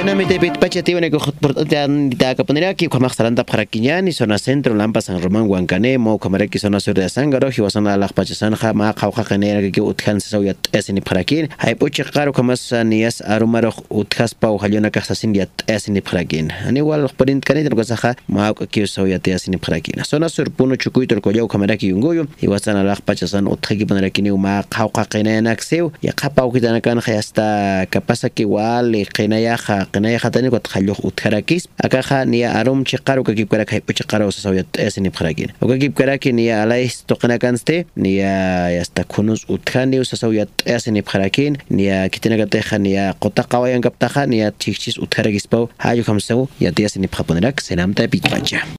Senamente pitpacha tiene que portante que poner aquí como saranda para quiñani zona centro lampa San Román Huancanemo camaraki zona sur de Sangaro y wasana la pachasan ja ma khawkha genera que utkan se soya esini para aquí hay puche caro como sanias arumaro utkas pau halona ka sasin ya esini para aquí ani wal porint kanit ko saha ma que soya esini para aquí zona sur puno chukuito ko yo camaraki ungoyo y wasana la pachasan utkaki poner aquí ni ma khawkha genera akseu ya khapau kitana kan hasta kapasa que igual qinaya قناية خطاني قد خلوخ اتخراكيس اكا خا نيا اروم چقار وكا جيب كراك هيبو چقار وسساوية اسين بخراكين وكا جيب كراكي نيا الايس تقنا كانستي نيا يستكونوز اتخاني وسساوية اسين بخراكين نيا كتنا قطيخا نيا قطا قوايان قبطاخا نيا تشيكشيس اتخراكيس باو هاجو خمسو يا تياسين بخابونراك سلام تابيك باجا